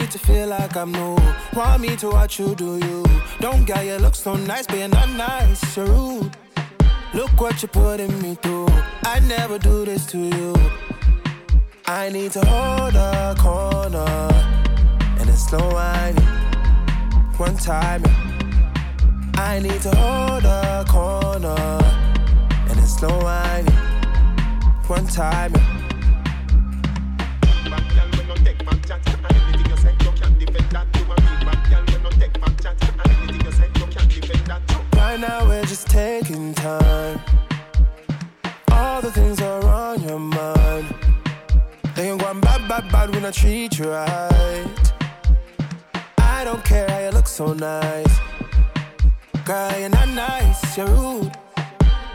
me to feel like I'm new. Want me to watch you do you. Don't get you look so nice, you're not nice, you're rude. Look what you're putting me through. I never do this to you. I need to hold a corner and it's slow whining. One time, I need to hold a corner and it's slow whining. One time, Right now we're just taking time. All the things are on your mind. They ain't going bad, bad, bad when I treat you right. I don't care how you look so nice. Girl, you're not nice, you're rude.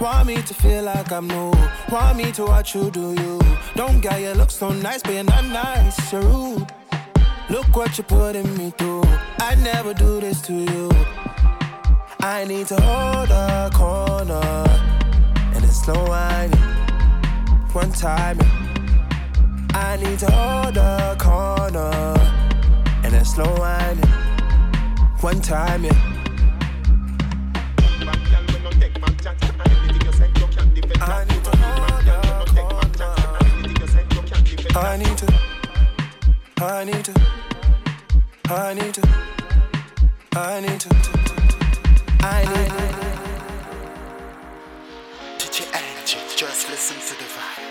Want me to feel like I'm new. Want me to watch you do you. Don't get you look so nice, but you're not nice, you're rude. Look what you're putting me through. I never do this to you. I need to hold a corner and it's slow whining. One time, I need to hold a corner and it's slow whining. One time, yeah. I need to. I need to, I need to, I need to, I need to. I need. DJ Angie, just listen to the vibe.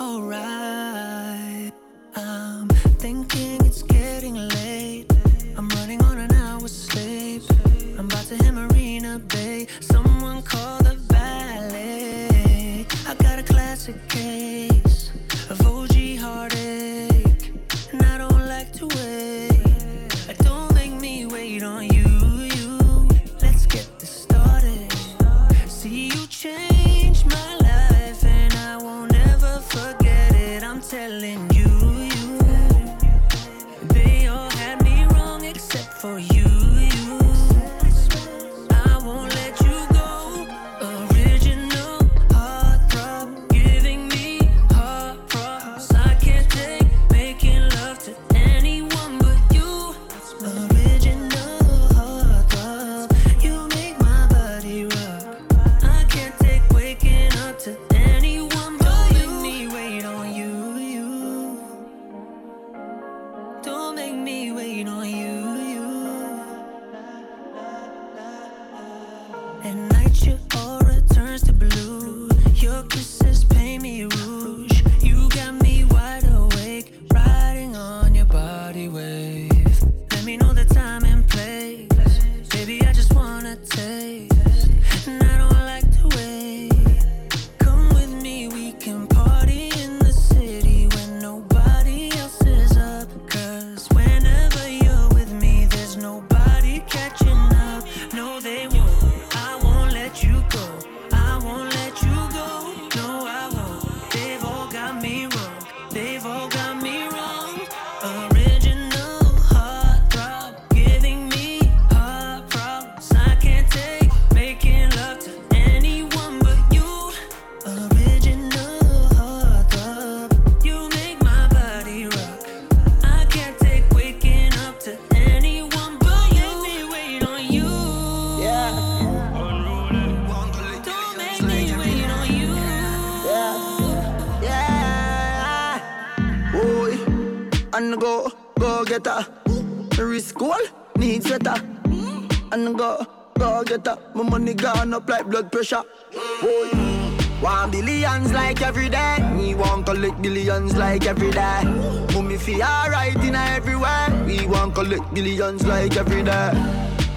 Alright, I'm thinking it's getting late. I'm running on an hour's sleep. I'm about to hit Marina Bay. Someone call billions like every day.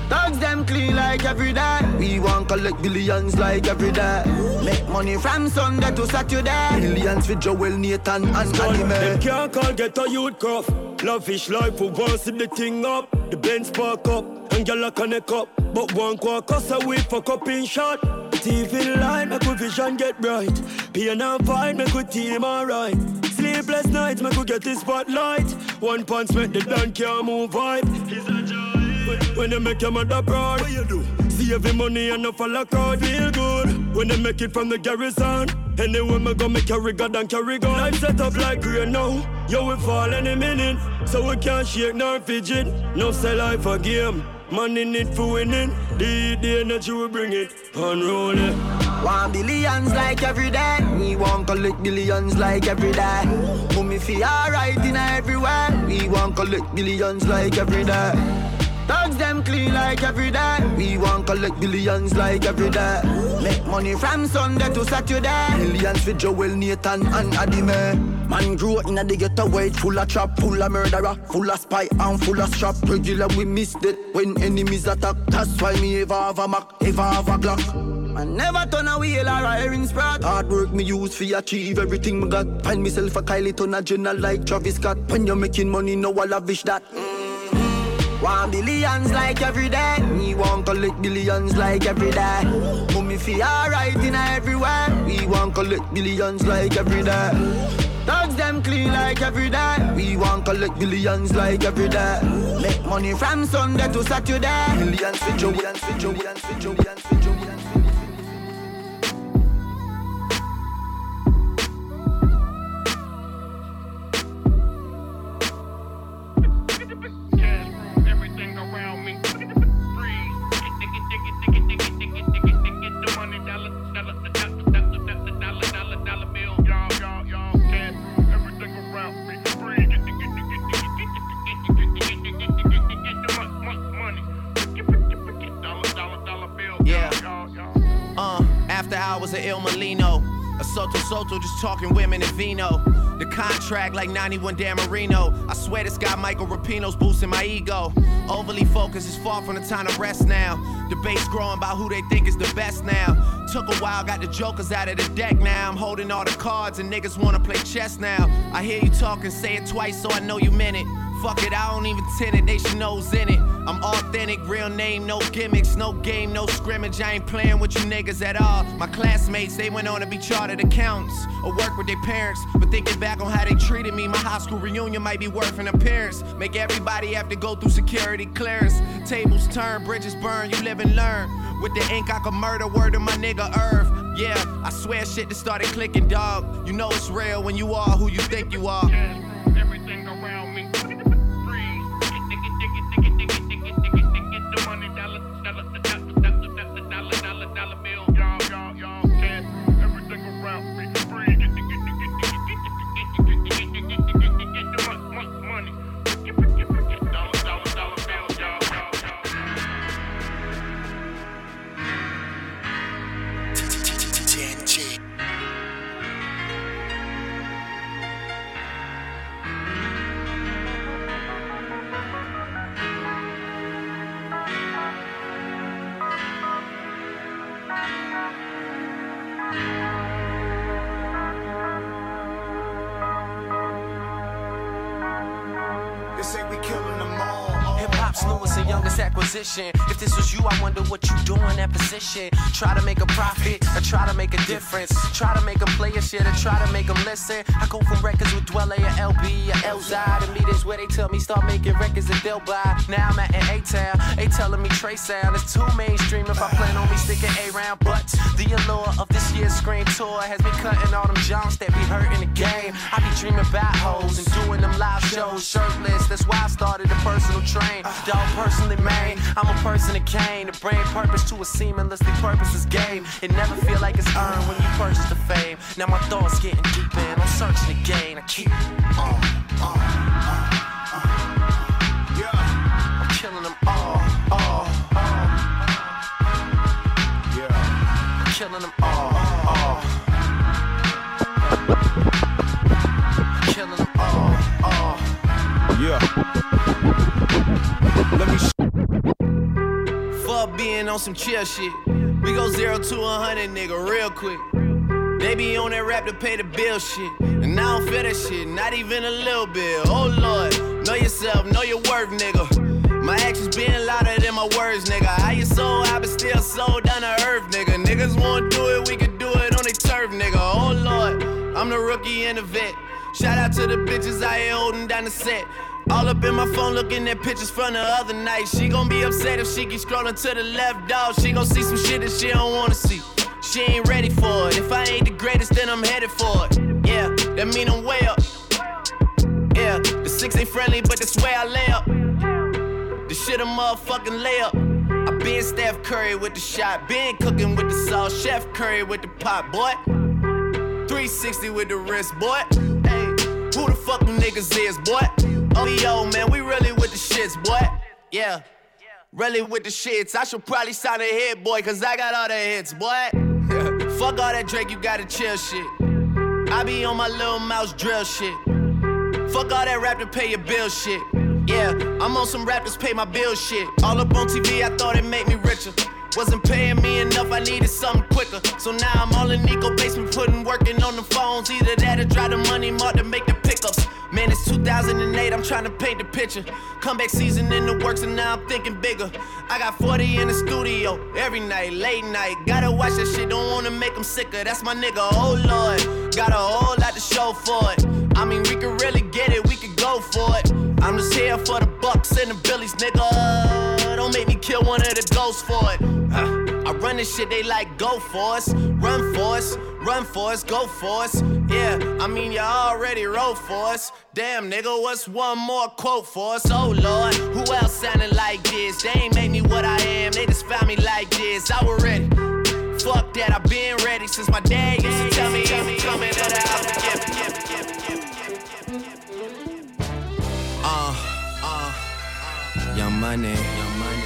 Dogs them clean like every day. We want collect billions like every day. Make money from Sunday to Saturday. Millions for Joel, Nathan, and Them Anime. can't call get a youth cuff. Love fish life for once in the thing up. The Benz park up. and gyal a connect up. But one quarter cause a we fuck up in shot. TV line, make we vision get bright. Pain and fight, make we team alright. Sleepless nights, make we get the spotlight. One punch make the dance can't move vibe. When they make your mother proud, what you do? Save money and no follow crowd, feel good. When they make it from the garrison, anywhere me go, me carry God and carry gun. Life set up like rain now, yo we fall any minute, so we can't shake nor fidget. No sell life a game. In it for winning, the, the energy we bring it, unroll it. One billions like every day. We want collect billions like every day. Mummy feel alright in everywhere. We want collect billions like every day. Dogs them clean like every day. We want collect billions like every day. Make money from Sunday to Saturday. Millions for Joel, Nathan, and Adime. Man grew in a the ghetto weight full of trap, full of murderer, full of spy and full of strap. Regular we miss it when enemies attack. That's why me ever have a Mac, ever have a Glock. I never turn a wheel or a herring sprout. Hard work me use for achieve everything me got. Find myself a Kylie ton a journal like Travis Scott. When you're making money, no I lavish that. One billions like every day. We want collect billions like every day. Mummy feel alright in everywhere. We want collect billions like every day. Dogs them clean like every day. We want collect billions like every day. Make money from Sunday to Saturday. Millions millions for Joe, millions millions millions Just talking women and vino. The contract like 91 Dan Marino. I swear this guy Michael Rapino's boosting my ego. Overly focused is far from the time to rest now. Debates growing about who they think is the best now. Took a while, got the jokers out of the deck now. I'm holding all the cards and niggas wanna play chess now. I hear you talking, say it twice so I know you meant it. Fuck it, I don't even tend it, they should know's in it. I'm authentic, real name, no gimmicks, no game, no scrimmage. I ain't playing with you niggas at all. My classmates, they went on to be chartered accountants or work with their parents. But thinking back on how they treated me, my high school reunion might be worth an appearance. Make everybody have to go through security clearance. Tables turn, bridges burn, you live and learn. With the ink, I could murder word of my nigga Irv. Yeah, I swear shit just started clicking, dog. You know it's real when you are who you think you are. They say we killing them all. Newest and youngest acquisition. If this was you, I wonder what you do in that position. Try to make a profit or try to make a difference. Try to make them play your shit or try to make them listen. I go from records with Dwele or LB or Elzhi to meetings where they tell me start making records that they'll buy. Now I'm at an A-Town. They telling me Trey Songz is too mainstream if I plan on me sticking A-Round. But the allure of this year's screen tour has me cutting all them jumps that be hurting the game. I be dreaming about hoes and doing them live shows shirtless. That's why I started a personal train. Dog personally man, I'm a person that came to bring purpose to a seamlessly purposeless game. It never feel like it's earned when you purchase the fame. Now my thoughts getting deep in, I'm searching again. I keep on, on, Yeah, I'm killing them all, all, all. yeah. I'm killing them all, all. Killing them all. Yeah. Let me sh- Fuck being on some chill shit. We go zero to a hundred, nigga, real quick. They be on that rap to pay the bill shit. And I don't feel that shit, not even a little bit. Oh lord, know yourself, know your worth, nigga. My actions being louder than my words, nigga. I you so high, but still sold down to earth, nigga. Niggas wanna do it, we can do it on their turf, nigga. Oh lord, I'm the rookie and the vet. Shout out to the bitches I ain't holding down the set. All up in my phone looking at pictures from the other night. She gon' be upset if she keep scrolling to the left, dog. She gon' see some shit that she don't wanna see. She ain't ready for it. If I ain't the greatest, then I'm headed for it. Yeah, that mean I'm way up. Yeah, the six ain't friendly, but that's where I lay up. The shit a motherfucking lay up. I been Steph Curry with the shot, been cooking with the sauce, Chef Curry with the pot, boy. 360 with the wrist, boy. Hey, who the fuck them niggas is, boy? Oh, yo, man, we really with the shits, boy. Yeah, really with the shits. I should probably sign a hit, boy, cause I got all the hits, boy. fuck all that Drake, you gotta chill shit. I be on my little mouse drill shit. Fuck all that rap to pay your bill shit. Yeah, I'm on some rappers pay my bill shit. All up on TV, I thought it made me richer. Wasn't paying me enough, I needed something quicker. So now I'm all in Nico basement, putting working on the phones. Either that or drive the money mark to make the pickups. Man, it's 2008, I'm trying to paint the picture. Comeback season in the works, and now I'm thinking bigger. I got 40 in the studio every night, late night. Gotta watch that shit, don't wanna make them sicker. That's my nigga, oh lord. Got a whole lot to show for it. I mean, we could really get it, we could go for it. I'm just here for the bucks and the billies, nigga. Don't make me kill one of the ghosts for it. Uh, I run this shit, they like go for us, run for us, run for us, go for us. Yeah, I mean you already wrote for us. Damn, nigga, what's one more quote for us? Oh lord, who else sounding like this? They ain't made me what I am, they just found me like this. I was ready. Fuck that, I've been ready since my dad used to tell me, coming to the. Uh, uh, young money, young money.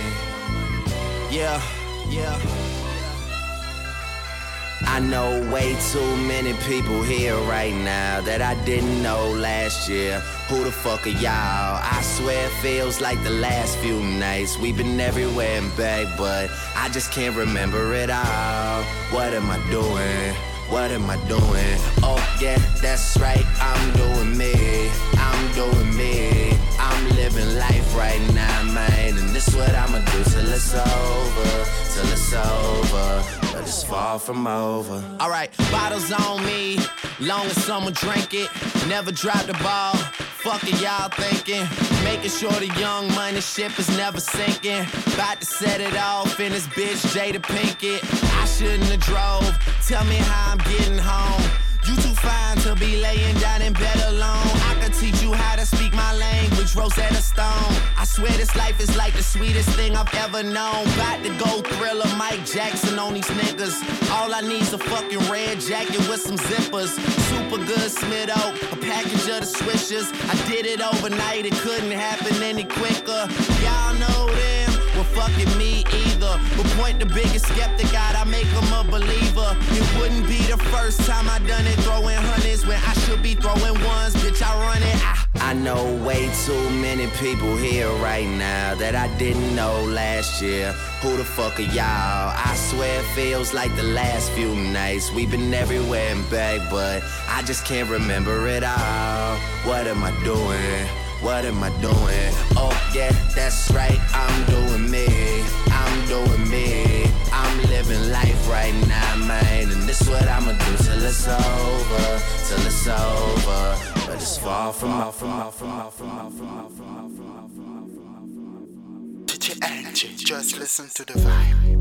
Yeah, yeah. I know way too many people here right now that I didn't know last year. Who the fuck are y'all? I swear it feels like the last few nights. We've been everywhere and back, but I just can't remember it all. What am I doing? What am I doing? Oh, yeah, that's right. I'm doing me. I'm doing me. I'm living life right it's over. Till it's over. But it's far from over. Alright, bottles on me. Long as someone drink it. Never drop the ball. Fuck it, y'all thinking. Making sure the young money ship is never sinking. About to set it off in this bitch, Jada Pinkett. I shouldn't have drove. Tell me how I'm getting home. You too fine to be laying down in bed alone. I could teach you how to speak my language, Rosetta Stone. I swear this life is like the sweetest thing I've ever known. About to go thriller, Mike Jackson on these niggas. All I need's a fucking red jacket with some zippers. Super good Smith Oak, a package of the swishers. I did it overnight, it couldn't happen any quicker. Y'all know them. Well, fucking me either. But point the biggest skeptic out, I make him a believer. It wouldn't be the first time I done it, throwing hundreds when I should be throwing ones. Bitch, I run it. I, I know way too many people here right now that I didn't know last year. Who the fuck are y'all? I swear it feels like the last few nights. We've been everywhere and back, but I just can't remember it all. What am I doing? What am I doing? Oh, yeah, that's right. I'm doing it's over. But it's far from out, from out, from out, from out, from out, from out, from out, from out, from out, just listen to the vibe.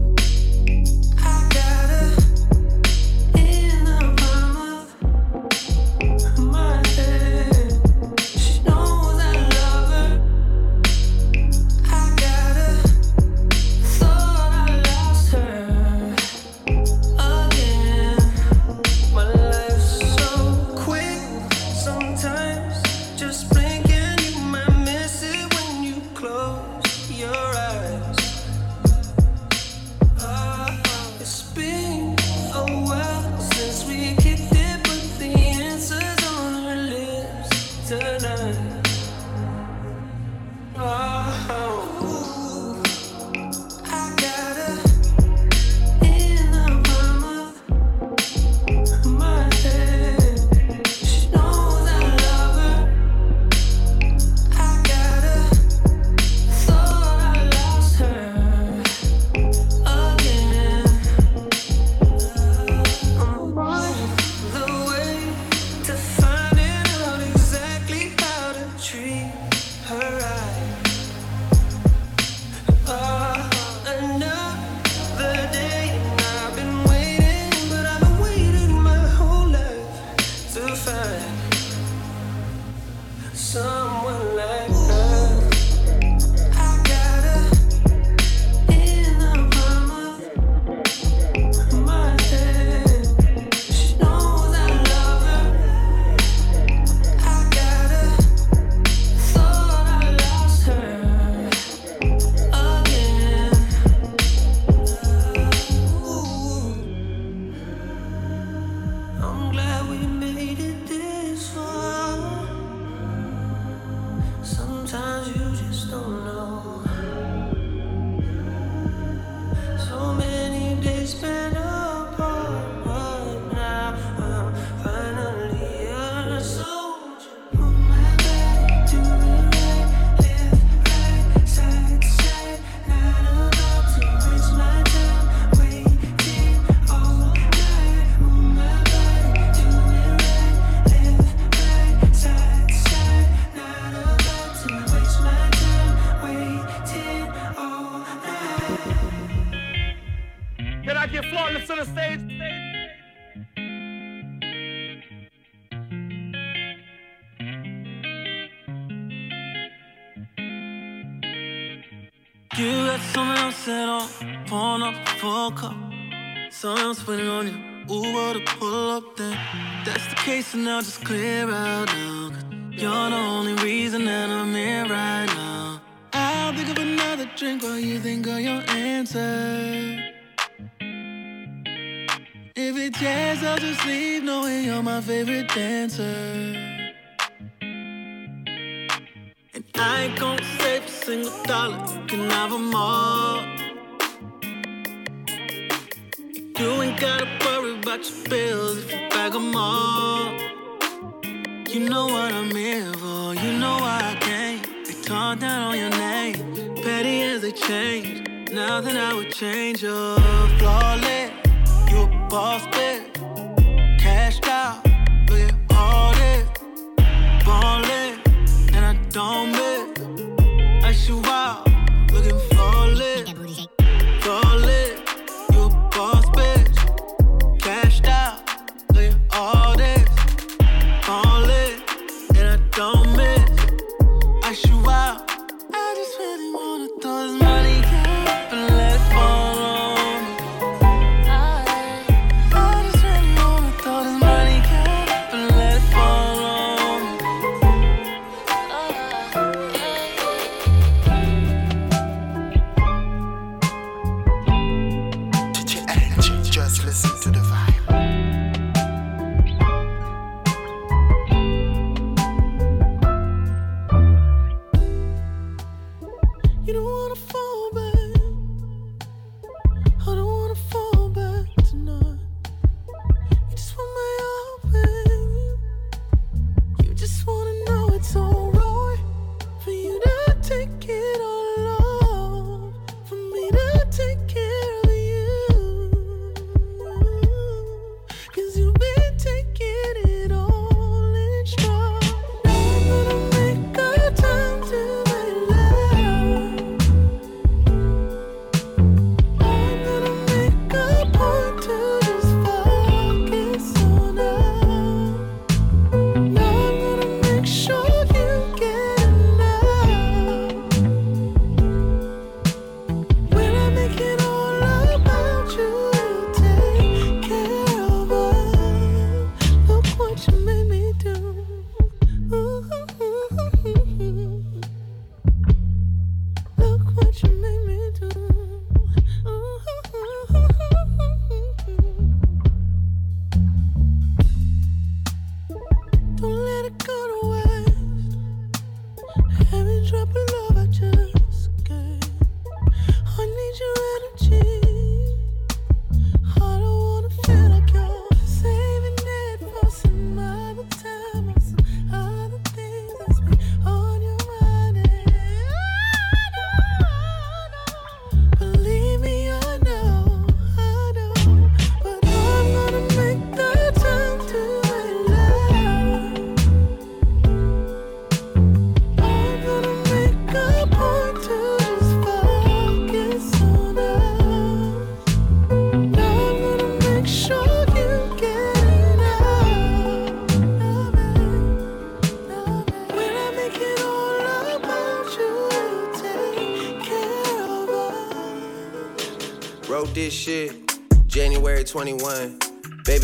Pulling up else waiting on you, Uber to pull up then. That's the case, and now just clear out now. Cause you're the only reason that I'm here right now. I'll think of another drink while you think of your answer. If it's yes, I'll just leave knowing you're my favorite dancer. And I ain't gon' save a single dollar, you can have them all. You ain't gotta worry about your bills if you bag them all. You know what I'm here for, you know why I came. They talk down on your name, petty as they change. Nothing I would change, you're flawless. You a boss,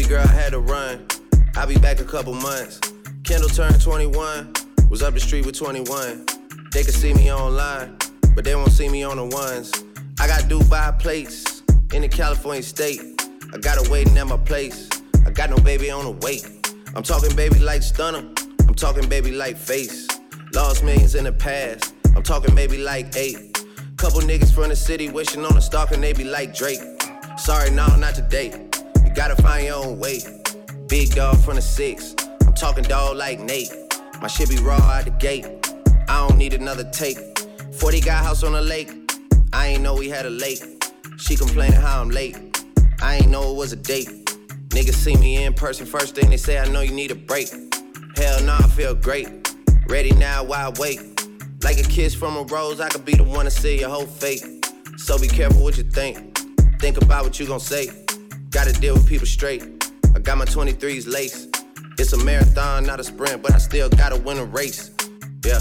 girl I had to run. I'll be back a couple months. Kendall turned 21. Was up the street with 21. They could see me online, but they won't see me on the ones. I got Dubai plates in the California state. I got her waiting at my place. I got no baby on the wait. I'm talking baby like stunner. I'm talking baby like face. Lost millions in the past. I'm talking baby like eight. Couple niggas from the city wishing on a stalker they be like Drake. Sorry, no, not today. Gotta find your own way. Big dog from the six. I'm talking dog like Nate. My shit be raw out the gate. I don't need another take. 40 got house on the lake. I ain't know we had a lake. She complaining how I'm late. I ain't know it was a date. Niggas see me in person first thing they say I know you need a break. Hell no, I feel great. Ready now, why wait? Like a kiss from a rose, I could be the one to see your whole fate. So be careful what you think. Think about what you gon' say. Gotta deal with people straight. I got my 23s lace. It's a marathon, not a sprint, but I still gotta win a race. Yeah.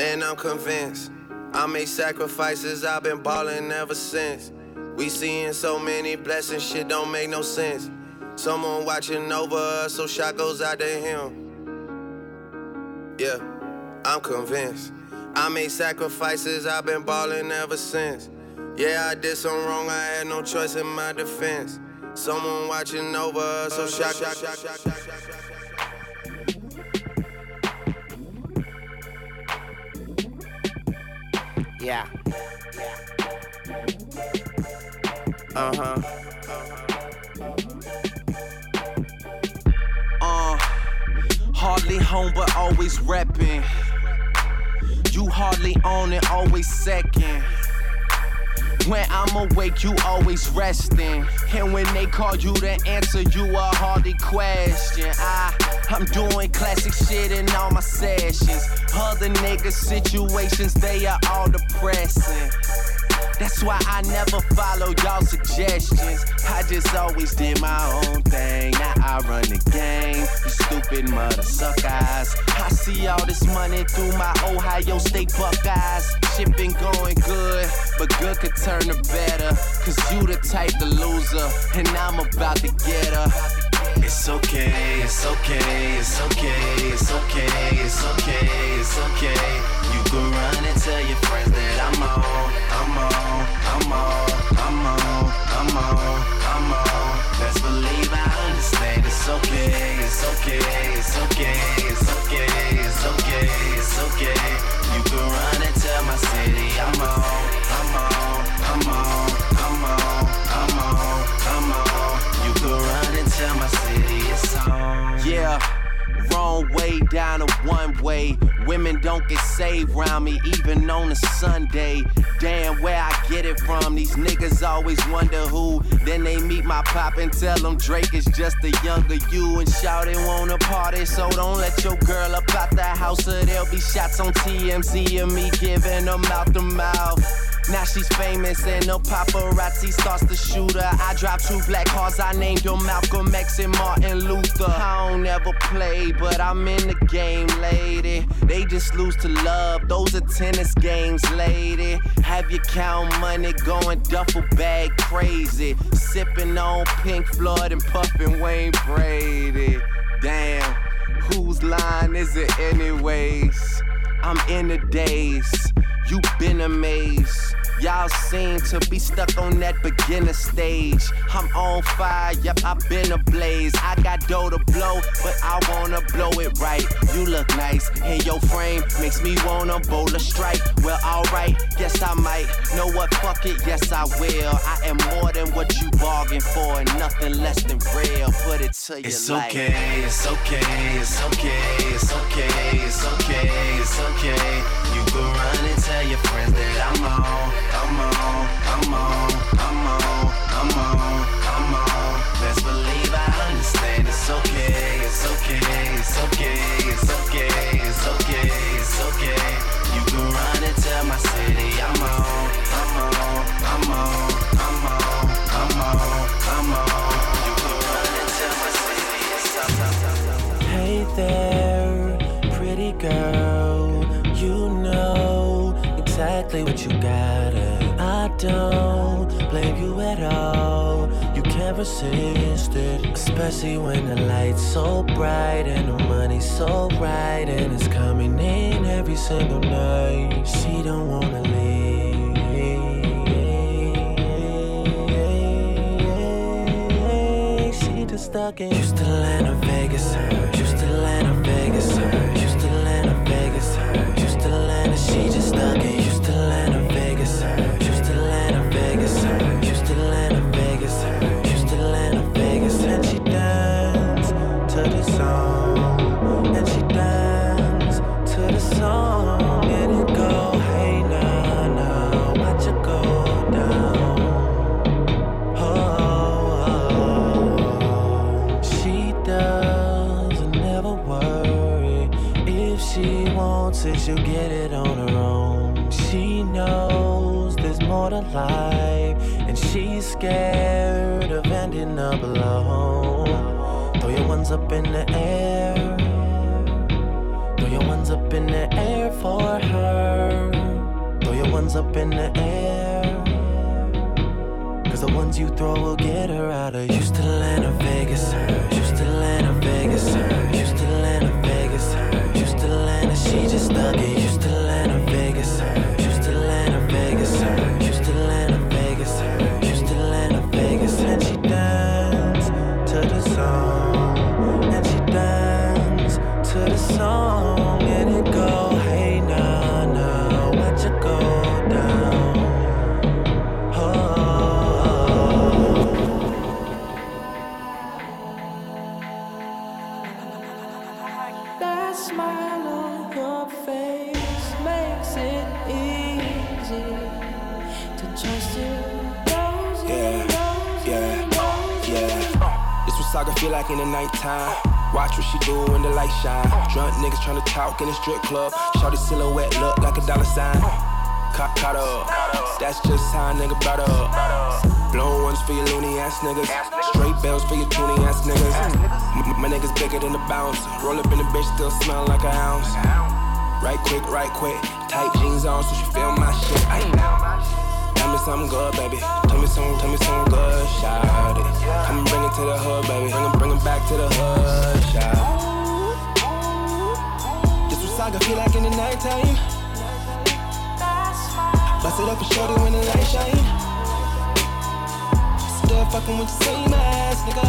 And I'm convinced I made sacrifices, I've been ballin' ever since. We seeing so many blessings, shit don't make no sense. Someone watching over us, so shot goes out to him. Yeah, I'm convinced. I made sacrifices, I've been ballin' ever since. Yeah, I did something wrong, I had no choice in my defense. Someone watching over us, so shot, shot, shot, shot, shot, shot, shot. Yeah. Uh huh. Uh, hardly home, but always reppin'. You hardly own it, always second. When I'm awake, you always resting. And when they call you to answer, you a hardly question. I, I'm doing classic shit in all my sessions. Other niggas' situations, they are all depressing. That's why I never follow y'all suggestions. I just always did my own thing. Now I run the game. You stupid mother suckers. I see all this money through my Ohio State Buckeyes. Shit been going good, but good could turn to better. Cause you the type to loser, and I'm about to get her. It's okay, it's okay, it's okay, it's okay, it's okay, it's okay. You can run and tell your friends that I'm on, I'm on, I'm on, I'm on, I'm on, I'm on. Best believe I understand. It's okay, it's okay, it's okay, it's okay, it's okay, it's okay. You can run and tell my city I'm on, I'm on, I'm on, Yeah. Wrong way down a one way. Women don't get saved round me, even on a Sunday. Damn, where I get it from. These niggas always wonder who. Then they meet my pop and tell them Drake is just a younger you. And shout it wanna party, so don't let your girl up out the house, or there'll be shots on TMZ of me giving them out the mouth. Now she's famous and no paparazzi starts to shoot her. I drive two black cars, I named them Malcolm X and Martin Luther. I don't ever play, but I'm in the game, lady. They just lose to love, those are tennis games, lady. Have you count money going duffel bag crazy. Sipping on Pink Floyd and puffing Wayne Brady. Damn, whose line is it, anyways? I'm in the days, you've been amazed. Y'all seem to be stuck on that beginner stage. I'm on fire, yep, I've been ablaze. I got dough to blow, but I wanna blow it right. You look nice, and your frame makes me wanna bowl a strike. Well, alright, yes, I might. Know what, fuck it, yes, I will. I am more than what you bargained for, and nothing less than real. Put it to your It's life. okay, it's okay, it's okay, it's okay, it's okay, it's okay. You can run and tell your friends that I'm on, I'm on, I'm on, I'm on, I'm on. Best believe I understand. It's okay, it's okay, it's okay, it's okay, it's okay, it's okay. You can run and tell my city I'm on, don't blame you at all. You can't resist it, especially when the light's so bright and the money's so right, and it's coming in every single night. She don't wanna leave. She just stuck in Houston, Atlanta Vegas, Houston, Atlanta Vegas, used to land in Vegas, Houston, Atlanta, and she just stuck in it on her own. She knows there's more to life, and she's scared of ending up alone. Throw your ones up in the air. Throw your ones up in the air for her. Throw your ones up in the air. Cause the ones you throw will get her out of Houston, Atlanta, Vegas. Houston, Atlanta, Vegas. Houston, Atlanta, Vegas. Houston, Atlanta, she just stuck in Saga feel like in the nighttime. Watch what she do when the light shine. Drunk niggas tryna talk in a strip club. Shorty silhouette look like a dollar sign. Caught, caught up. That's just how a nigga brought up. Blown ones for your loony ass niggas. Straight bells for your toony ass niggas. My niggas bigger than the bounce. Roll up in the bitch, still smell like a ounce. Right quick, right quick. Tight jeans on, so she feel my shit. Ay. Tell me something good, baby. Tell me something, tell me something good, shout it. Come bring it to the hood, baby. Bring it, bring it back to the hood, shout This what saga feel like in the nighttime. Bust it up and shorty when the light shine. Still fucking with the same ass nigga.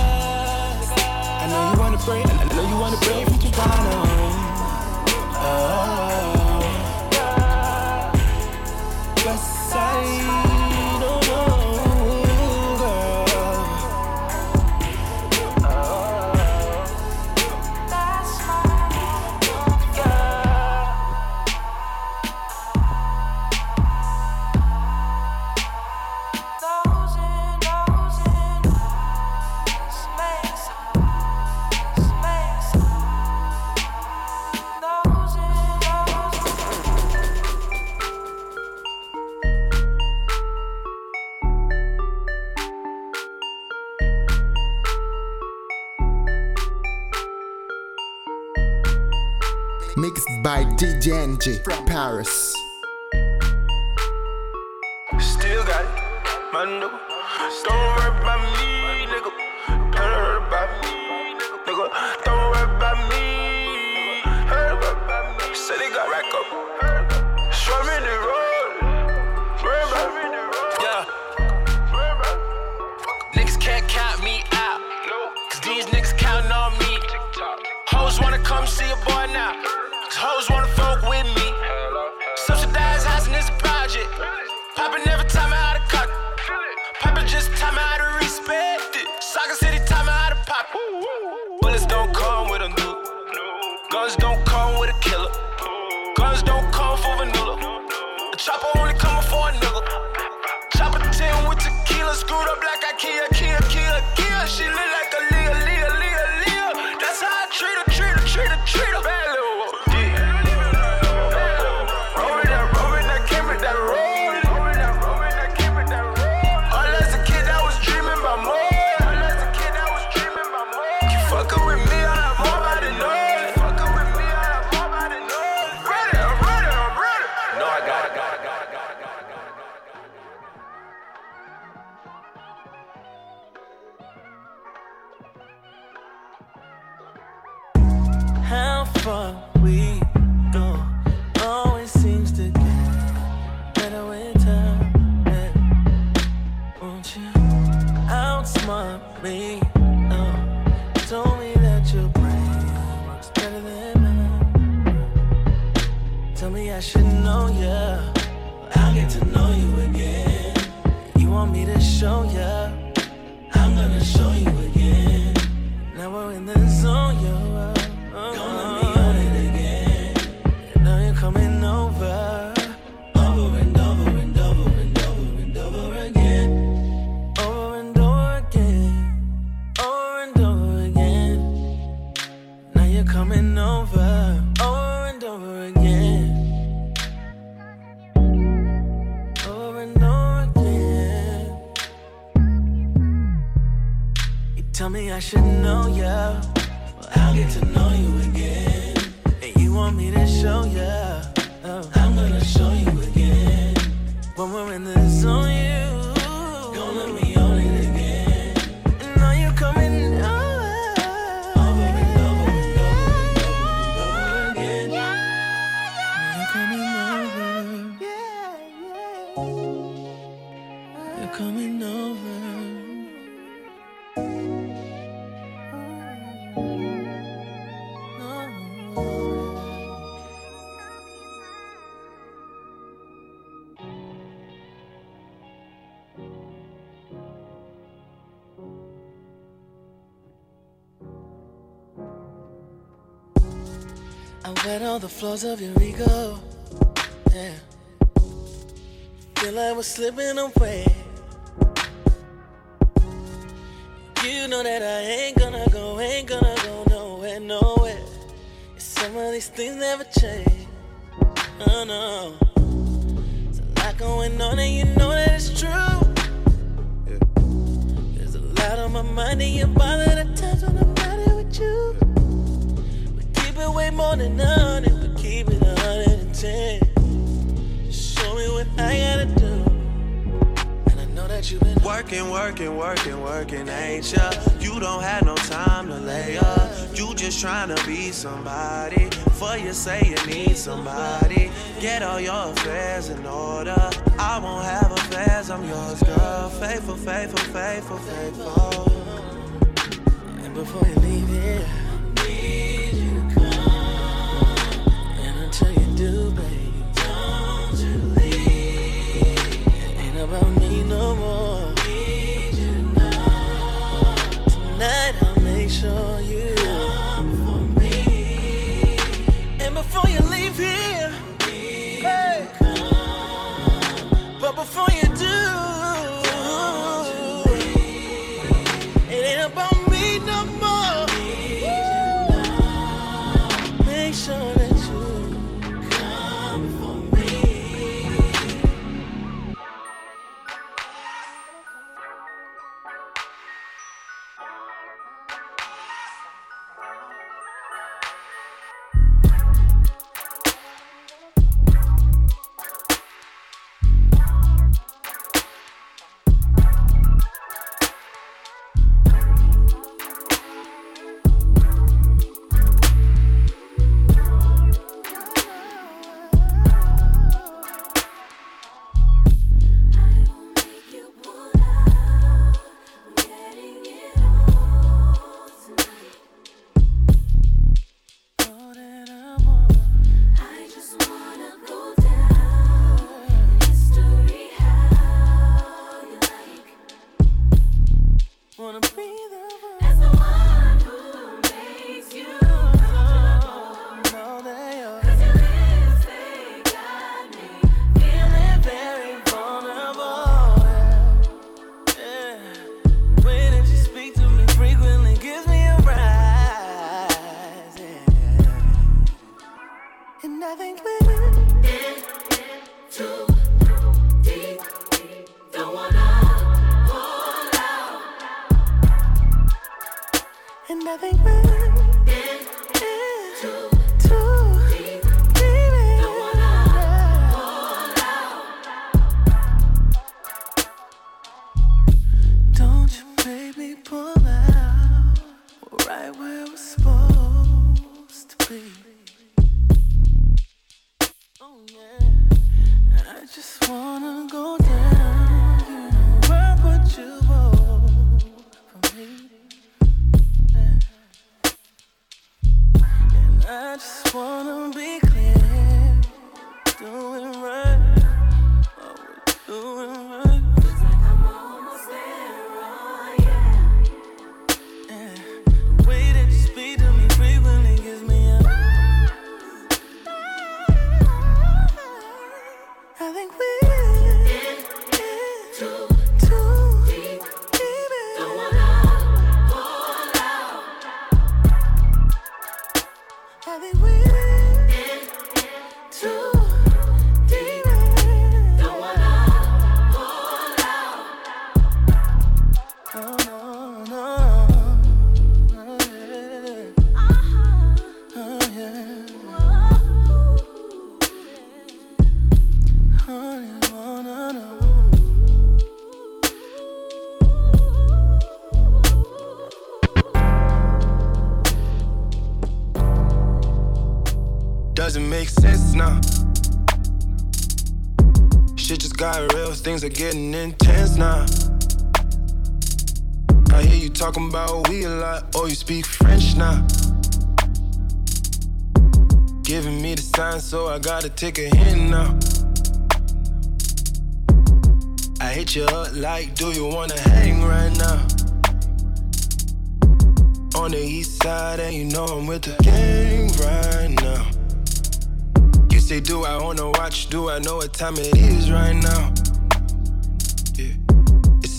I know you wanna break, I know you wanna break from Toronto. Oh. West side, Mixed by DJ NG from Paris. Still got it. Don't worry about me, tell me I should know ya. Well, I'll get to know you again. And you want me to show ya. Oh, I'm gonna show you again. When we're in the zone, I all the flaws of your ego. Yeah. Feel like we're slipping away. You know that I ain't gonna go, ain't gonna go nowhere, nowhere. Some of these things never change. Oh no. There's a lot going on and you know that it's true. There's a lot on my mind and you bother the times when I'm not here with you. It way more than keep it a hundred and ten. Show me what I gotta do. And I know that you've been Working, working, working, working, ain't ya? You don't have no time to lay up. You just trying to be somebody. For you say you need somebody. Get all your affairs in order. I won't have affairs, I'm yours, girl. Faithful, faithful, faithful, faithful. And before you leave here, don't you leave. Ain't about me no more. Need you to know. Tonight I things are getting intense now. I hear you talking about we a lot, oh, you speak French now. Giving me the sign, so I gotta take a hint now. I hit you up like, do you wanna hang right now? On the east side, and you know I'm with the gang right now. You say, do I wanna watch? Do I know what time it is right now?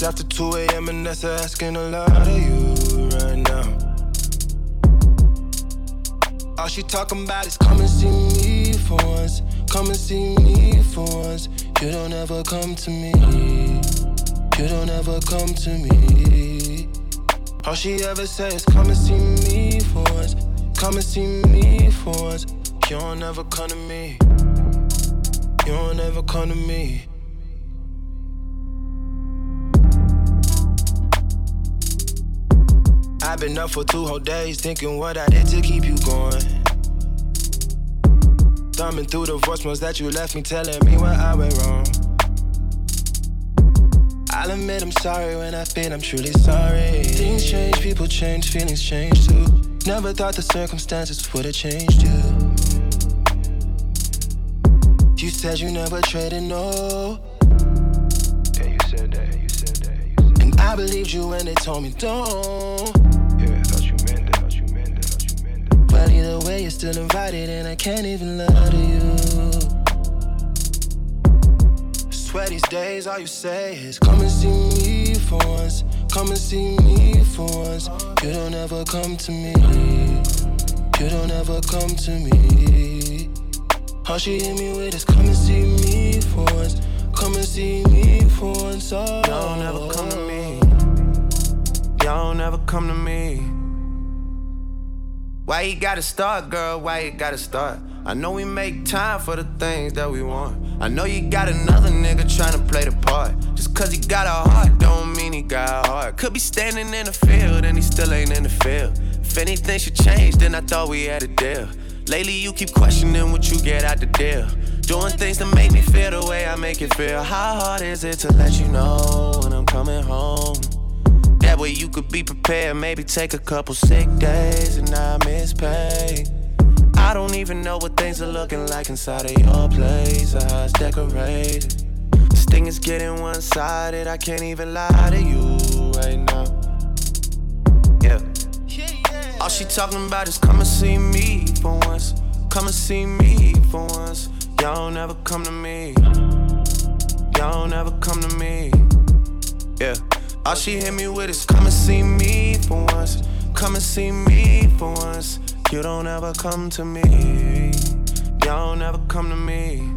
After 2 a.m. and that's asking a lot of you right now. All she talking about is come and see me for once. Come and see me for once. You don't ever come to me. You don't ever come to me. All she ever says is come and see me for once. Come and see me for once. You don't ever come to me. You don't ever come to me. I've been up for two whole days thinking what I did to keep you going. Thumbing through the voicemails that you left me telling me where I went wrong. I'll admit I'm sorry when I feel I'm truly sorry. Things change, people change, feelings change too. Never thought the circumstances would have changed you. You said you never traded no. Yeah, you said that, you said that, you said that. And I believed you when they told me don't. But either way, you're still invited, and I can't even lie to you. Swear these days, all you say is come and see me for once. Come and see me for once. You don't ever come to me. You don't ever come to me. All she hit me with is come and see me for once. Come and see me for once. Oh. Y'all never come to me. Oh. Y'all never come to me. Why you gotta start, girl? Why you gotta start? I know we make time for the things that we want. I know you got another nigga trying to play the part. Just cause he got a heart, don't mean he got a heart. Could be standing in the field and he still ain't in the field. If anything should change, then I thought we had a deal. Lately, you keep questioning what you get out the deal. Doing things to make me feel the way I make it feel. How hard is it to let you know when I'm coming home? That way you could be prepared, maybe take a couple sick days and not miss pay. I don't even know what things are looking like inside of your place or how it's decorated. This thing is getting one sided, I can't even lie to you right now. Yeah. All she talking about is come and see me for once. Come and see me for once. Y'all never come to me. Y'all never come to me. Yeah. All she hit me with is come and see me for once. Come and see me for once. You don't ever come to me. Y'all never come to me.